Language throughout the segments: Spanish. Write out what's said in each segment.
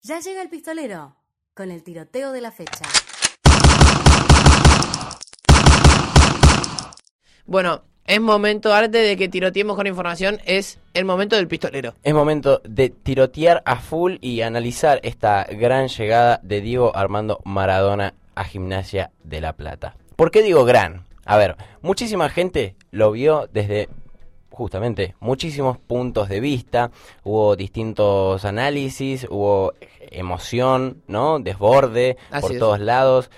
Ya llega el pistolero con el tiroteo de la fecha. Bueno, es momento, antes de que tiroteemos con información, es el momento del pistolero. Es momento de tirotear a full y analizar esta gran llegada de Diego Armando Maradona a Gimnasia de La Plata. ¿Por qué digo gran? A ver, muchísima gente lo vio desde justamente muchísimos puntos de vista, hubo distintos análisis, hubo emoción, ¿no? Desborde Así por es. todos lados.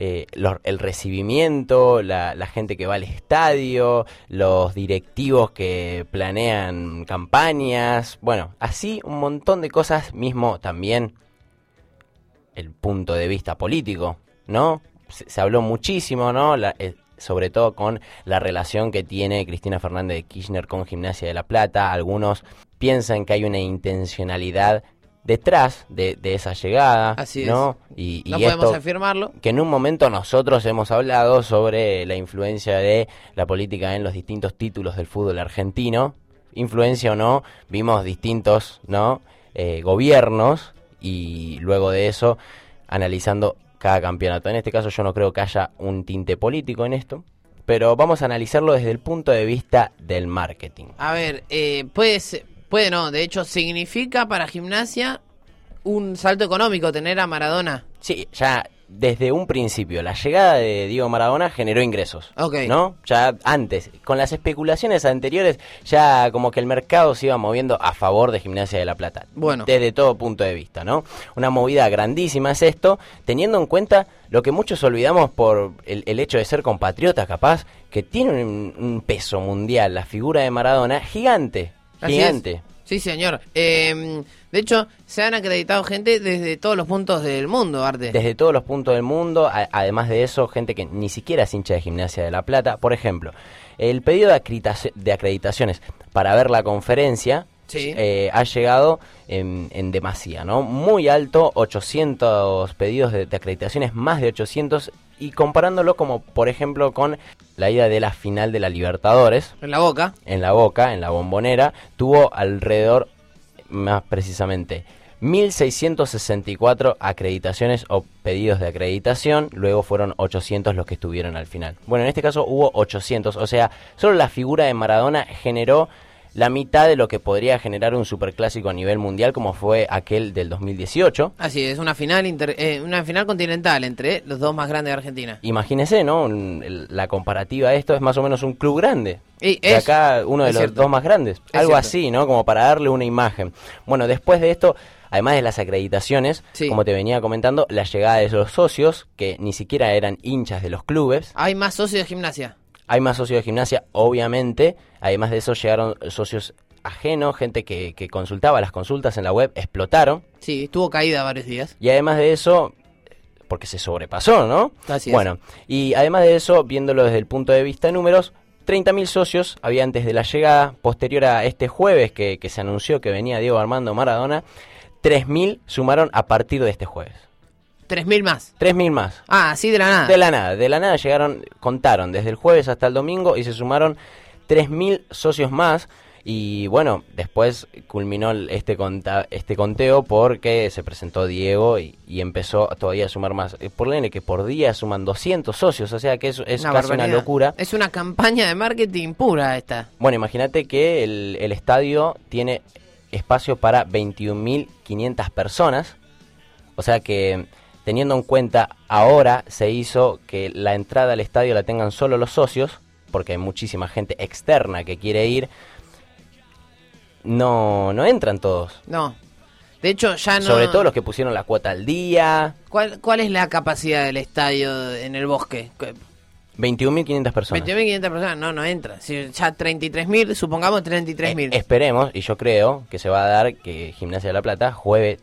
eh, lo- el recibimiento, la, la gente que va al estadio, los directivos que planean campañas, bueno, así un montón de cosas, mismo también el punto de vista político, ¿no? Se, se habló muchísimo, ¿no? La- eh, sobre todo con la relación que tiene Cristina Fernández de Kirchner con Gimnasia de la Plata. Algunos piensan que hay una intencionalidad detrás de, de esa llegada, Así es. ¿no? Y, y No podemos esto afirmarlo. que en un momento nosotros hemos hablado sobre la influencia de la política en los distintos títulos del fútbol argentino. Influencia o no, vimos distintos ¿no? Eh, gobiernos y luego de eso analizando cada campeonato. En este caso yo no creo que haya un tinte político en esto, pero vamos a analizarlo desde el punto de vista del marketing. A ver, eh, puede, ser- puede no, de hecho significa para gimnasia un salto económico tener a Maradona. Sí, ya desde un principio la llegada de Diego Maradona generó ingresos. Ok. ¿No? Ya antes, con las especulaciones anteriores, ya como que el mercado se iba moviendo a favor de Gimnasia de la Plata. Bueno. Desde todo punto de vista, ¿no? Una movida grandísima es esto, teniendo en cuenta lo que muchos olvidamos por el, el hecho de ser compatriotas, capaz, que tiene un, un peso mundial, la figura de Maradona, gigante. Así gigante. Sí, señor. Eh, de hecho, se han acreditado gente desde todos los puntos del mundo, Arte. desde todos los puntos del mundo, a- además de eso, gente que ni siquiera es hincha de Gimnasia de La Plata. Por ejemplo, el pedido de, acreditaci- de acreditaciones para ver la conferencia Sí. eh, ha llegado en, en demasía, ¿no? Muy alto, 800 pedidos de, de acreditaciones, más de 800, y comparándolo como, por ejemplo, con la ida de la final de la Libertadores, En la boca. en la boca, en la bombonera, tuvo alrededor, más precisamente, 1.664 acreditaciones o pedidos de acreditación, luego fueron 800 los que estuvieron al final. Bueno, en este caso hubo 800, o sea, solo la figura de Maradona generó la mitad de lo que podría generar un superclásico a nivel mundial como fue aquel del 2018. Así es, una final inter- eh, una final continental entre los dos más grandes de Argentina. Imagínense, ¿no? Un- el- la comparativa a esto es más o menos un club grande. Y de es- acá uno de los cierto. dos más grandes. Es Algo cierto. así, ¿no? Como para darle una imagen. Bueno, después de esto, además de las acreditaciones, Sí. como te venía comentando, la llegada de los socios, que ni siquiera eran hinchas de los clubes. Hay más socios de gimnasia. Hay más socios de gimnasia, obviamente. Además de eso, llegaron socios ajenos, gente que, que consultaba las consultas en la web, explotaron. Sí, estuvo caída varios días. Y además de eso, porque se sobrepasó, ¿no? Así es. bueno, y además de eso, viéndolo desde el punto de vista de números, 30.000 socios había antes de la llegada, posterior a este jueves que, que se anunció que venía Diego Armando Maradona, 3.000 sumaron a partir de este jueves. 3.000 más. 3.000 más. Ah, así de la nada. De la nada, de la nada llegaron, contaron desde el jueves hasta el domingo y se sumaron 3.000 socios más. Y bueno, después culminó este, conta- este conteo porque se presentó Diego y, y empezó todavía a sumar más. Eh, Por que por día suman 200 socios, o sea que es, es Una casi una locura. Es una campaña de marketing pura esta. Bueno, imagínate que el, el estadio tiene espacio para 21.500 personas. O sea que teniendo en cuenta ahora se hizo que la entrada al estadio la tengan solo los socios, porque hay muchísima gente externa que quiere ir. No, no entran todos. No. De hecho, ya no. Sobre todo los que pusieron la cuota al día. ¿Cuál, ¿Cuál es la capacidad del estadio en el bosque? 21.500 personas. 21.500 personas, no, no entra. Si ya 33.000, supongamos 33.000. Eh, esperemos, y yo creo que se va a dar que Gimnasia de la Plata juegue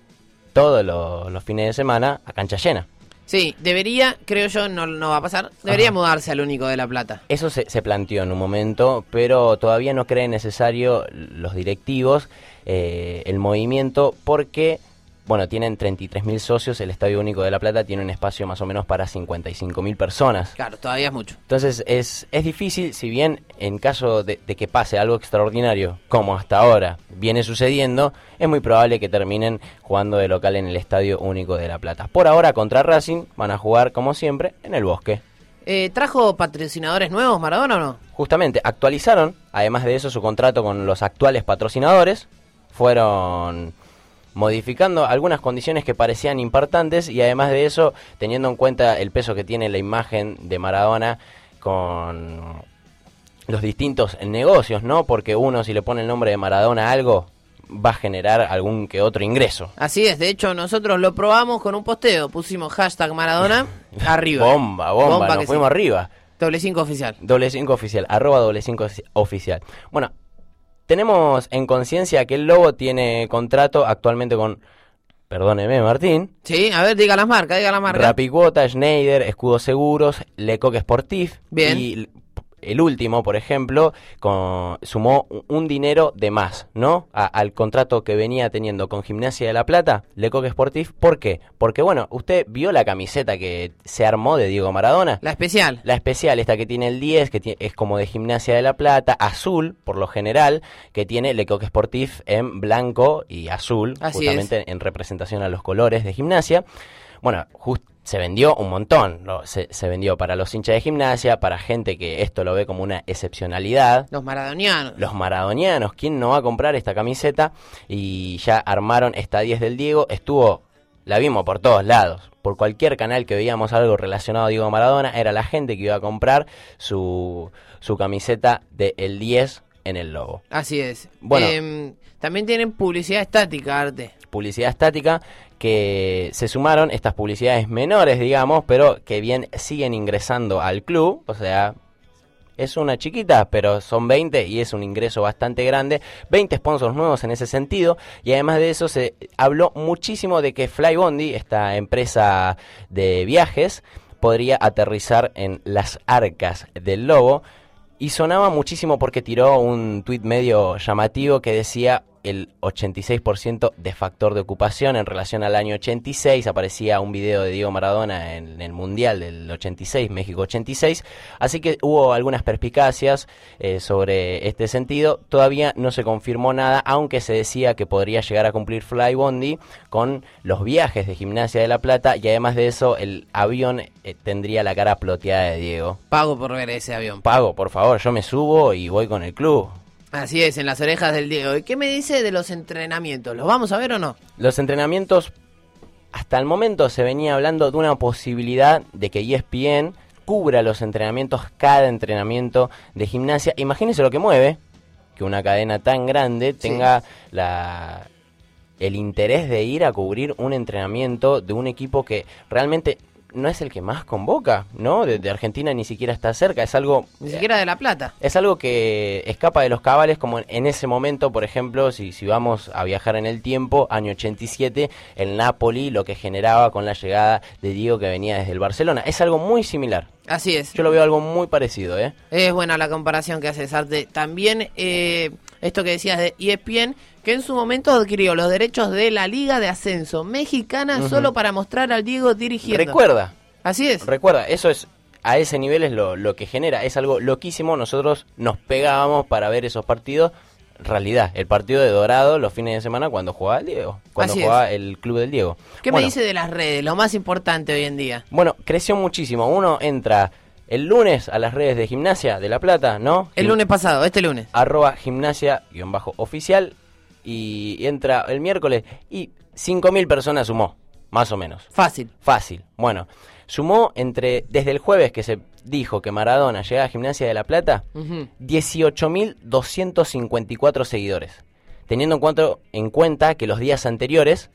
todos los, los fines de semana a cancha llena. Sí, debería, creo yo, no, no va a pasar. Debería Ajá. mudarse al único de La Plata. Eso se, se planteó en un momento, pero todavía no creen necesario los directivos eh, el movimiento porque bueno, tienen 33.000 socios, el Estadio Único de La Plata tiene un espacio más o menos para 55.000 personas. Claro, todavía es mucho. Entonces es, es difícil, si bien en caso de, de que pase algo extraordinario, como hasta ahora viene sucediendo, es muy probable que terminen jugando de local en el Estadio Único de La Plata. Por ahora contra Racing van a jugar como siempre en el Bosque. Eh, ¿Trajo patrocinadores nuevos Maradona o no? Justamente actualizaron, además de eso, su contrato con los actuales patrocinadores. Fueron modificando algunas condiciones que parecían importantes y además de eso, teniendo en cuenta el peso que tiene la imagen de Maradona con los distintos negocios, ¿no? Porque uno si le pone el nombre de Maradona a algo va a generar algún que otro ingreso. Así es, de hecho nosotros lo probamos con un posteo, pusimos hashtag Maradona arriba. Bomba, bomba, Bomba nos fuimos sí. arriba. Doble 5 oficial. Doble 5 oficial, arroba doble 5 oficial. Bueno, tenemos en conciencia que el Lobo tiene contrato actualmente con, perdóneme Martín, Sí, a ver, diga las marcas, diga las marcas. Rapicuota, Schneider, Escudos Seguros, Lecoq Sportif. Bien. Y el último, por ejemplo, con- sumó un- dinero de más, ¿no? A- al contrato que venía teniendo con Gimnasia de la Plata, Lecoq Sportif. ¿Por qué? Porque, bueno, usted vio la camiseta que se armó de Diego Maradona. La especial. La especial, esta que tiene el 10, que es como de Gimnasia de la Plata, azul, por lo general, que tiene Lecoq Sportif en blanco y azul, Así justamente en representación a los colores de Gimnasia. Bueno, se vendió un montón, ¿no? se, se vendió para los hinchas de Gimnasia, para gente que esto lo ve como una excepcionalidad. Los maradonianos. Los maradonianos, ¿quién no va a comprar esta camiseta? Y ya armaron esta 10 del Diego, estuvo, la vimos por todos lados. Por cualquier canal que veíamos algo relacionado a Diego Maradona, era la gente que iba a comprar su, su camiseta de el 10 en el logo. Así es. Bueno. Em, también tienen publicidad estática, Arte. Publicidad estática que se sumaron estas publicidades menores, digamos, pero que bien siguen ingresando al club, o sea, es una chiquita, pero son 20 y es un ingreso bastante grande. 20 sponsors nuevos en ese sentido. Y además de eso se habló muchísimo de que Flybondi, esta empresa de viajes, podría aterrizar en las arcas del lobo. Y sonaba muchísimo porque tiró un tuit medio llamativo que decía el 86% de factor de ocupación en relación al año 86. Aparecía un video de Diego Maradona en el Mundial del 86, México 86. Así que hubo algunas perspicacias eh, sobre este sentido. Todavía no se confirmó nada, aunque se decía que podría llegar a cumplir Flybondi con los viajes de Gimnasia de la Plata y además de eso el avión eh, tendría la cara ploteada de Diego. Pago por ver ese avión. Pago, por favor, yo me subo y voy con el club. Así es, en las orejas del Diego. ¿Y qué me dice de los entrenamientos? ¿Los vamos a ver o no? Los entrenamientos, hasta el momento se venía hablando de una posibilidad de que ESPN cubra los entrenamientos, cada entrenamiento de gimnasia. Imagínense lo que mueve, que una cadena tan grande tenga la el interés de ir a cubrir un entrenamiento de un equipo que realmente no es el que más convoca, ¿no? De, de Argentina ni siquiera está cerca, es algo Ni siquiera de La Plata. es algo que escapa de los cabales, como en, en ese momento, por ejemplo, si, si vamos a viajar en el tiempo, año 87, el Napoli, lo que generaba con la llegada de Diego que venía desde el Barcelona. Es algo muy similar. Así es. Yo lo veo algo muy parecido, ¿eh? Es buena la comparación que haces, Arte. También eh, esto que decías de ESPN, que en su momento adquirió los derechos de la Liga de Ascenso Mexicana solo para mostrar al Diego dirigiendo. Recuerda, Así es. recuerda, eso es, a ese nivel es lo, lo que genera, es algo loquísimo. Nosotros nos pegábamos para ver esos partidos. Realidad, el partido de Dorado los fines de semana cuando jugaba el Diego, cuando Así jugaba el club del Diego. ¿Qué Bueno, me dice de las redes? Lo más importante hoy en día. Bueno, creció muchísimo. Uno entra el lunes a las redes de gimnasia de La Plata, ¿no? El lunes pasado, este lunes. Arroba gimnasia-oficial. Y entra el miércoles y 5.000 personas sumó, más o menos. Fácil. Fácil. Bueno, sumó entre desde el jueves que se dijo que Maradona llega a Gimnasia de La Plata, Ujú. 18.254 seguidores. Teniendo en cuenta, en cuenta que los días anteriores,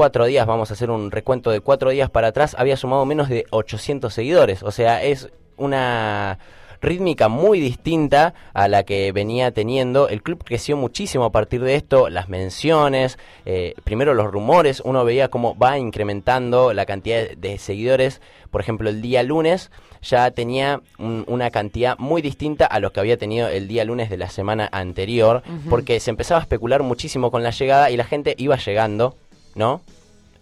cuatro días, vamos a hacer un recuento de cuatro días para atrás, había sumado menos de 800 seguidores. O sea, es una rítmica muy distinta a la que venía teniendo. El club creció muchísimo a partir de esto, las menciones, eh, primero los rumores, uno veía cómo va incrementando la cantidad de seguidores. Por ejemplo, el día lunes ya tenía un- una cantidad muy distinta a lo que había tenido el día lunes de la semana anterior, porque se empezaba a especular muchísimo con la llegada y la gente iba llegando ¿no?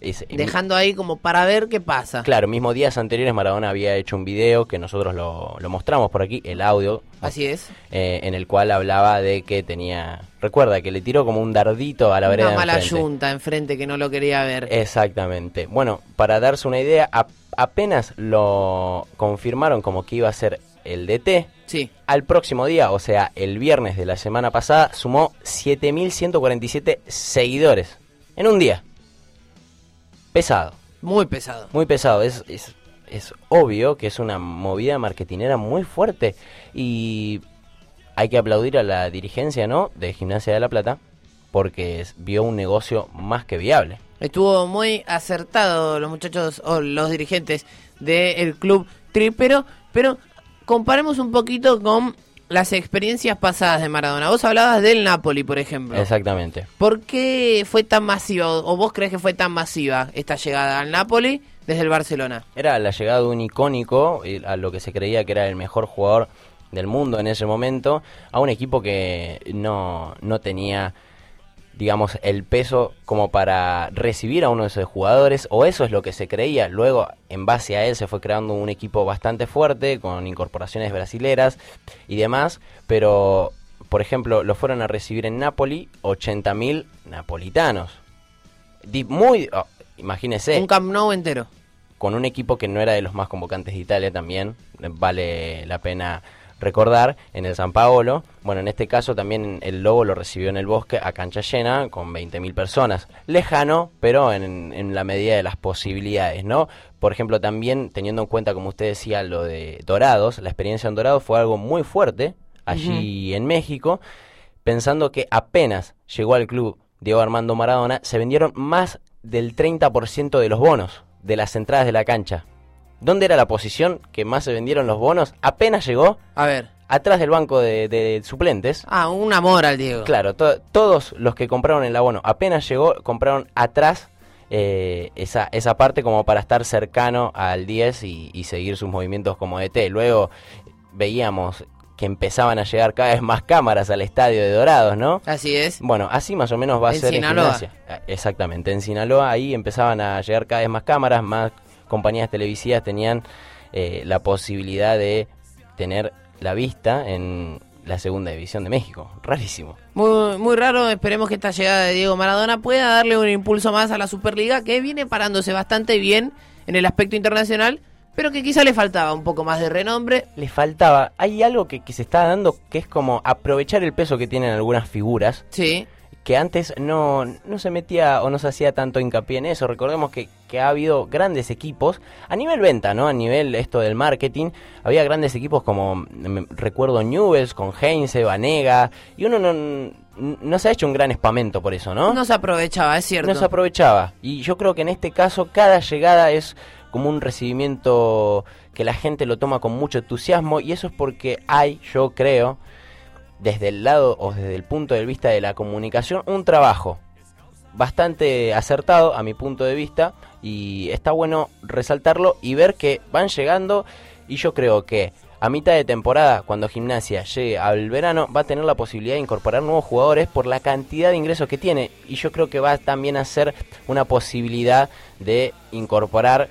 Es- Dejando ahí como para ver qué pasa. Claro, mismo días anteriores Maradona había hecho un video que nosotros lo, lo mostramos por aquí, el audio, Así es. eh, en el cual hablaba de que tenía... Recuerda que le tiró como un dardito a la vereda Una mala enfrente. yunta enfrente que no lo quería ver. Exactamente. Bueno, para darse una idea, ap- apenas lo confirmaron como que iba a ser el DT, Sí. al próximo día, o sea, el viernes de la semana pasada, sumó 7.147 seguidores. En un día. Pesado, Muy pesado. muy pesado. Es, es, es obvio que es una movida marketinera muy fuerte. Y hay que aplaudir a la dirigencia, ¿no? De Gimnasia de la Plata, porque vio un negocio más que viable. Estuvo muy acertado los muchachos o los dirigentes del club tripero, pero comparemos un poquito con las experiencias pasadas de Maradona. Vos hablabas del Napoli, por ejemplo. Exactamente. ¿Por qué fue tan masiva o vos crees que fue tan masiva esta llegada al Napoli desde el Barcelona? Era la llegada de un icónico, eh, a lo que se creía que era el mejor jugador del mundo en ese momento, a un equipo que no, no tenía, digamos, el peso como para recibir a uno de esos jugadores, o eso es lo que se creía. Luego, en base a él, se fue creando un equipo bastante fuerte, con incorporaciones brasileras y demás, pero, por ejemplo, lo fueron a recibir en Napoli 80.000 napolitanos. Muy, oh, imagínese Un Camp Nou entero. con un equipo que no era de los más convocantes de Italia también, vale la pena recordar, en el San Paolo. Bueno, en este caso también el Lobo lo recibió en el bosque a cancha llena con 20.000 personas. Lejano, pero en, en la medida de las posibilidades, ¿no? Por ejemplo, también teniendo en cuenta, como usted decía, lo de Dorados, la experiencia en Dorados fue algo muy fuerte allí en México, pensando que apenas llegó al club Diego Armando Maradona, se vendieron más del 30% de los bonos de las entradas de la cancha. ¿Dónde era la posición que más se vendieron los bonos? Apenas llegó, A ver. atrás del banco de, de suplentes. Ah, un amor al Diego. Claro, to- todos los que compraron el abono, apenas llegó, compraron atrás eh, esa, esa parte como para estar cercano al 10 y, y seguir sus movimientos como DT. Luego veíamos que empezaban a llegar cada vez más cámaras al estadio de Dorados, ¿no? Así es. Bueno, así más o menos va a En ser Sinaloa. en gimnasia. Ah, Exactamente, en Sinaloa ahí empezaban a llegar cada vez más cámaras, más compañías televisivas tenían eh, la posibilidad de tener la vista en la segunda división de México. Rarísimo. Muy, muy raro, esperemos que esta llegada de Diego Maradona pueda darle un impulso más a la Superliga, que viene parándose bastante bien en el aspecto internacional, pero que quizá le faltaba un poco más de renombre. Le faltaba, hay algo que, que se está dando que es como aprovechar el peso que tienen algunas figuras Sí, que antes no, no se metía o no se hacía tanto hincapié en eso. Recordemos que, que ha habido grandes equipos a nivel venta, ¿no? A nivel esto del marketing, había grandes equipos como mm, recuerdo Newells con Heinze, Vanega, y uno no, no se ha hecho un gran espamento por eso, ¿no? no se aprovechaba, es cierto. no se aprovechaba. Y yo creo que en este caso cada llegada es como un recibimiento que la gente lo toma con mucho entusiasmo y eso es porque hay, yo creo, desde el lado o desde el punto de vista de la comunicación, un trabajo bastante acertado a mi punto de vista y está bueno resaltarlo y ver que van llegando y yo creo que a mitad de temporada, cuando Gimnasia llegue al verano, va a tener la posibilidad de incorporar nuevos jugadores por la cantidad de ingresos que tiene. Y yo creo que va también a ser una posibilidad de incorporar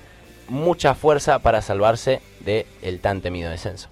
mucha fuerza para salvarse del tan temido descenso.